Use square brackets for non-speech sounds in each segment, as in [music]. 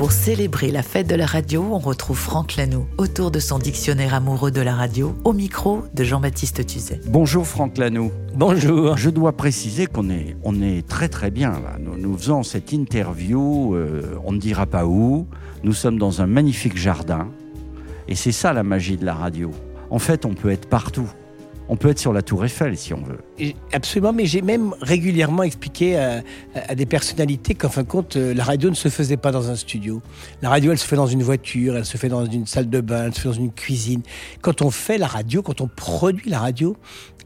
Pour célébrer la fête de la radio, on retrouve Franck Lanoux autour de son dictionnaire amoureux de la radio, au micro de Jean-Baptiste Tuzet. Bonjour Franck Lanoux. Bonjour. Je dois préciser qu'on est, on est très très bien là. Nous, nous faisons cette interview, euh, on ne dira pas où. Nous sommes dans un magnifique jardin. Et c'est ça la magie de la radio. En fait, on peut être partout. On peut être sur la tour Eiffel si on veut. Absolument, mais j'ai même régulièrement expliqué à, des personnalités qu'en fin de compte, euh, la radio ne se faisait pas dans un studio. La radio, elle se fait dans une voiture, elle se fait dans une salle de bain, elle se fait dans une cuisine. Quand on fait la radio, quand on produit la radio,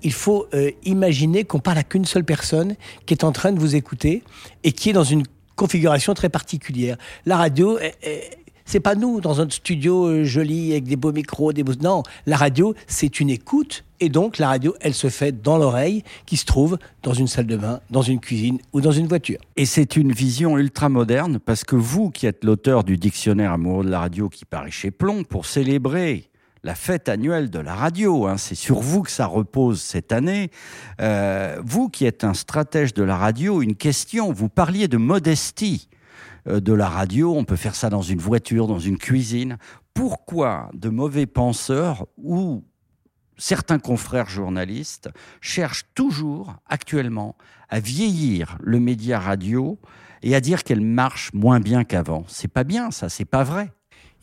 il faut euh, imaginer qu'on parle à qu'une seule personne qui est en train de vous écouter et qui est dans une configuration très particulière. La radio, eh, c'est pas nous dans un studio euh, joli avec des beaux micros, des beaux... Non, la radio, c'est une écoute. Et donc, la radio, elle se fait dans l'oreille qui se trouve dans une salle de bain, dans une cuisine ou dans une voiture. Et c'est une vision ultra moderne parce que vous qui êtes l'auteur du dictionnaire amoureux de la radio qui paraît chez Plomb pour célébrer la fête annuelle de la radio, hein, c'est sur vous que ça repose cette année. Euh, vous qui êtes un stratège de la radio, une question, vous parliez de modestie de la radio, on peut faire ça dans une voiture, dans une cuisine. Pourquoi de mauvais penseurs ou certains confrères journalistes cherchent toujours, actuellement, à vieillir le média radio et à dire qu'elle marche moins bien qu'avant? C'est pas bien, ça, c'est pas vrai.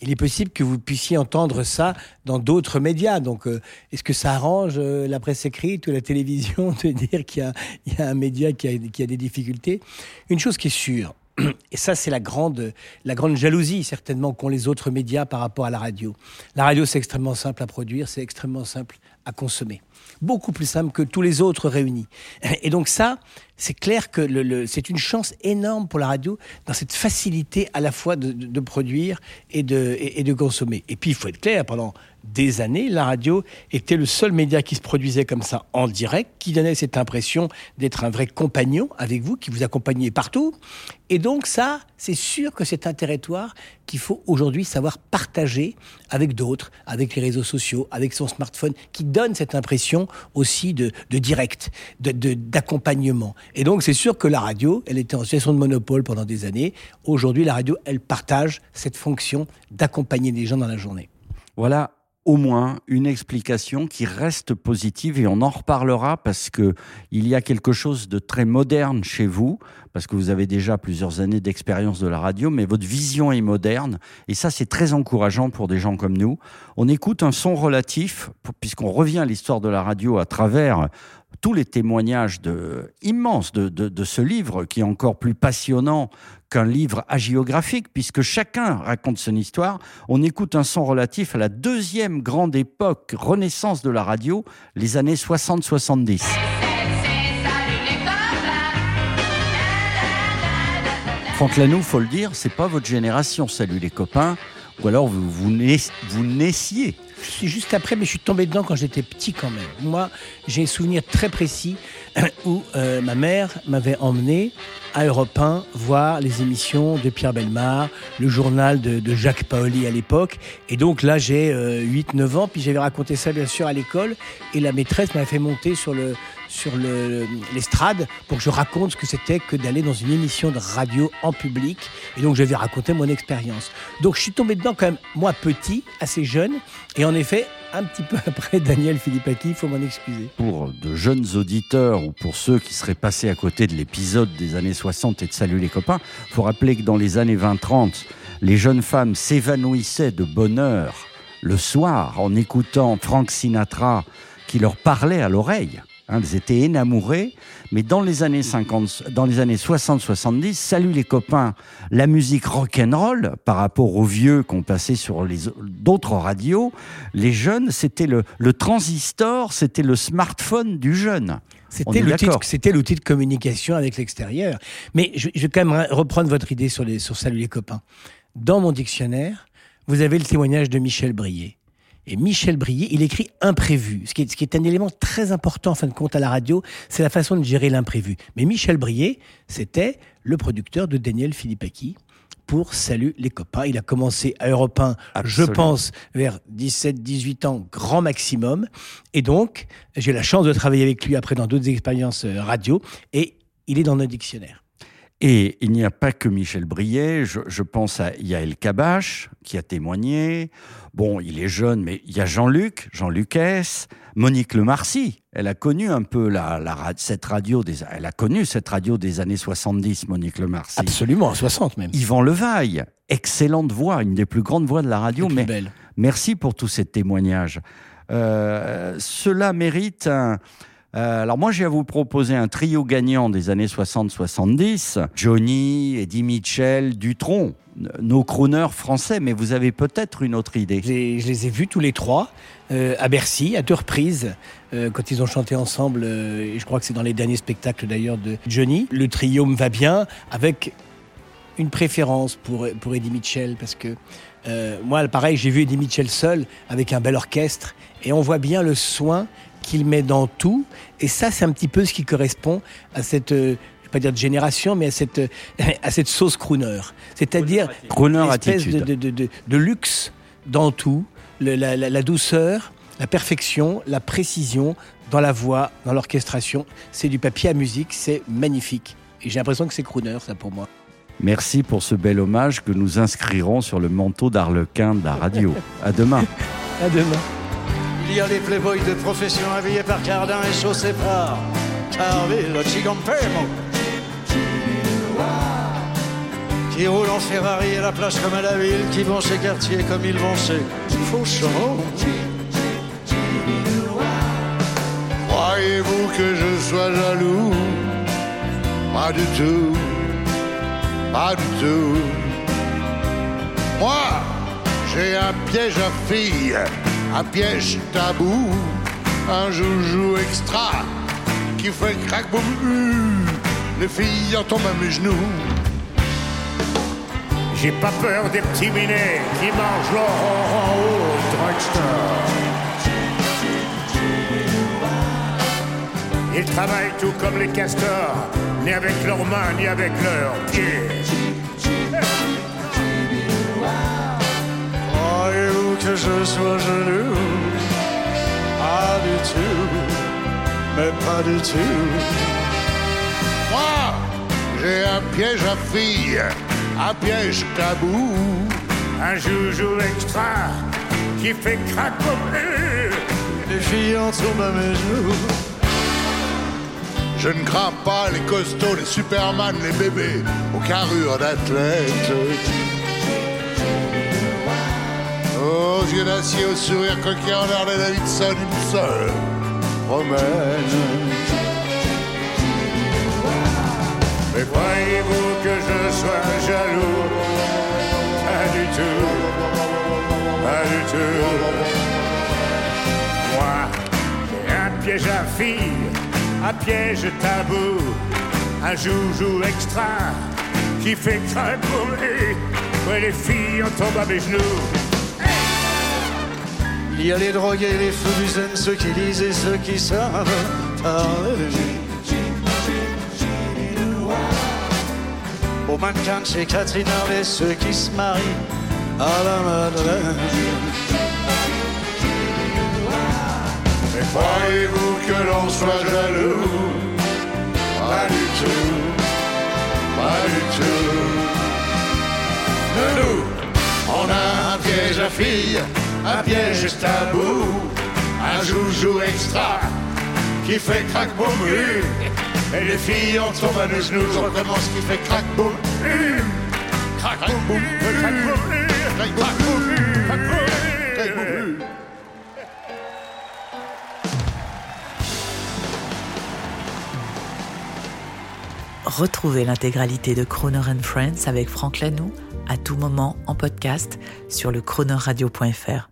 Il est possible que vous puissiez entendre ça dans d'autres médias. Donc, euh, est-ce que ça arrange euh, la presse écrite ou la télévision [laughs] de dire qu'il y a, un média qui a des difficultés? Une chose qui est sûre, et ça c'est la grande, la grande jalousie certainement qu'ont les autres médias par rapport à la radio. La radio c'est extrêmement simple à produire, c'est extrêmement simple à consommer. Beaucoup plus simple que tous les autres réunis. Et donc ça, c'est clair que le, c'est une chance énorme pour la radio dans cette facilité à la fois de, produire et de, et de consommer. Et puis il faut être clair, pendant des années, la radio était le seul média qui se produisait comme ça en direct, qui donnait cette impression d'être un vrai compagnon avec vous, qui vous accompagnait partout. Et donc ça, c'est sûr que c'est un territoire qu'il faut aujourd'hui savoir partager avec d'autres, avec les réseaux sociaux, avec son smartphone, qui donne cette impression aussi de, direct, de- de- d'accompagnement. Et donc c'est sûr que la radio, elle était en situation de monopole pendant des années. Aujourd'hui, la radio, elle partage cette fonction d'accompagner les gens dans la journée. Voilà au moins une explication qui reste positive et on en reparlera parce que il y a quelque chose de très moderne chez vous parce que vous avez déjà plusieurs années d'expérience de la radio mais votre vision est moderne et ça c'est très encourageant pour des gens comme nous. On écoute un son relatif puisqu'on revient à l'histoire de la radio à travers tous les témoignages de, immenses de, de, ce livre qui est encore plus passionnant qu'un livre hagiographique puisque chacun raconte son histoire. On écoute un son relatif à la deuxième grande époque, renaissance de la radio, les années 60-70. Franck Lanoux, faut le dire, c'est pas votre génération, salut les copains, ou alors vous, vous naissiez. Juste après, mais je suis tombé dedans quand j'étais petit quand même. Moi, j'ai un souvenir très précis [clears throat] où euh, ma mère m'avait emmené à Europe 1 voir les émissions de Pierre Belmar, le journal de, Jacques Paoli à l'époque. Et donc là, j'ai 8-9 ans, puis j'avais raconté ça bien sûr à l'école, et la maîtresse m'avait fait monter sur le sur le- l'estrade pour que je raconte ce que c'était que d'aller dans une émission de radio en public. Et donc, je vais raconter mon expérience. Donc, je suis tombé dedans quand même, moi, petit, assez jeune. Et en effet, un petit peu [laughs] après Daniel Philippaki, il faut m'en excuser. Pour de jeunes auditeurs ou pour ceux qui seraient passés à côté de l'épisode des années 60 et de Salut les copains, faut rappeler que dans les années 20-30, les jeunes femmes s'évanouissaient de bonheur le soir en écoutant Frank Sinatra qui leur parlait à l'oreille. Hein, elles étaient énamourées, mais dans les années 50, dans les années 60-70, salut les copains, la musique rock'n'roll par rapport aux vieux qu'on passait sur les d'autres radios, les jeunes, c'était le, le transistor, c'était le smartphone du jeune. C'était l'outil, c'était l'outil de communication avec l'extérieur. Mais je, je vais quand même reprendre votre idée sur, les, sur Salut les copains. Dans mon dictionnaire, vous avez le témoignage de Michel Brier, Et Michel Brier, il écrit imprévu, ce qui, est, ce qui est un élément très important en fin de compte à la radio, c'est la façon de gérer l'imprévu. Mais Michel Brier, c'était le producteur de Daniel Philippaki pour Salut les copains. Il a commencé à Europe 1, je pense, vers 17-18 ans, grand maximum. Et donc, j'ai eu la chance de travailler avec lui après dans d'autres expériences euh, radio. Et il est dans nos dictionnaires. Et il n'y a pas que Michel Briet, je, je pense à Yael Kabache, qui a témoigné. Bon, il est jeune, mais il y a Jean-Luc, Jean-Luc S., Monique Lemarcy. Elle a connu un peu la, la cette radio des, elle a connu cette radio des années 70, Monique Lemarcy. Absolument, en 60 même. Yvan Levaille, excellente voix, une des plus grandes voix de la radio, mais belle. Merci pour tous ces témoignages. Euh, cela mérite un. Euh, alors moi, j'ai à vous proposer un trio gagnant des années 60-70. Johnny, Eddie Mitchell, Dutronc, n- nos crooners français, mais vous avez peut-être une autre idée. Je les, je ai vus tous les trois euh, à Bercy, à deux reprises, euh, quand ils ont chanté ensemble. et je crois que c'est dans les derniers spectacles d'ailleurs de Johnny. Le trio me va bien, avec une préférence pour, pour Eddie Mitchell, parce que moi, pareil, j'ai vu Eddie Mitchell seul, avec un bel orchestre, et on voit bien le soin qu'il met dans tout. Et ça, c'est un petit peu ce qui correspond à cette... euh, je vais pas dire de génération, mais à cette, euh, [laughs] à cette sauce crooner. C'est-à-dire Crooner une espèce attitude. de, de, de, de luxe dans tout, le- la, la- la douceur, la perfection, la précision dans la voix, dans l'orchestration. C'est du papier à musique, c'est magnifique. Et j'ai l'impression que c'est crooner, ça pour moi. Merci pour ce bel hommage que nous inscrirons sur le manteau d'Arlequin de la radio. À demain. [laughs] À demain. Il y a les playboys de profession habillés par Cardin et chaussés par Carville, Chigampemo. Qui roulent en Ferrari à la plage comme à la ville, qui vont chez Cartier comme ils vont chez Fauchon. Croyez-vous que je sois jaloux? Pas du tout, pas du tout. Moi, j'ai un piège à filles, un piège tabou, un joujou extra qui fait crack boum. Les filles en tombent à mes genoux. J'ai pas peur des petits minets qui mangent leur en haut au drugstore. Ils travaillent tout comme les castors, ni avec leurs mains, ni avec leurs pieds. Que je sois jaloux Pas du tout, mais pas du tout. Moi, j'ai un piège à filles, un piège tabou. Un joujou extra qui fait boum. Les filles en tombent à mes genoux. Je ne crains pas les costauds, les superman, les bébés aux carrures d'athlètes. Aux yeux au sourire coquet en l'air de Davidson, une seule promène. Mais croyez-vous que je sois jaloux? Pas du tout, pas du tout. Moi, j'ai un piège à filles, un piège tabou, un joujou extra qui fait craquer pour lui. Ouais, les filles en tombent à mes genoux. Il y a les drogués, les zen, ceux qui lisent et ceux qui savent parler. Aux mannequins chez Catherine Harvey, ceux qui se marient à la Madeleine. Mais croyez-vous que l'on soit jaloux? Pas du tout, pas du tout. Mais nous, on a un piège à filles, un piège tabou, un joujou extra qui fait crack boum hum. Et les filles en tombent à nos genoux, je recommence qui fait crack boum. Crack boum crack boum boum boum, boum. Retrouvez l'intégralité de Croner and Friends avec Franck Lanoux à tout moment en podcast sur le chronoradio.fr.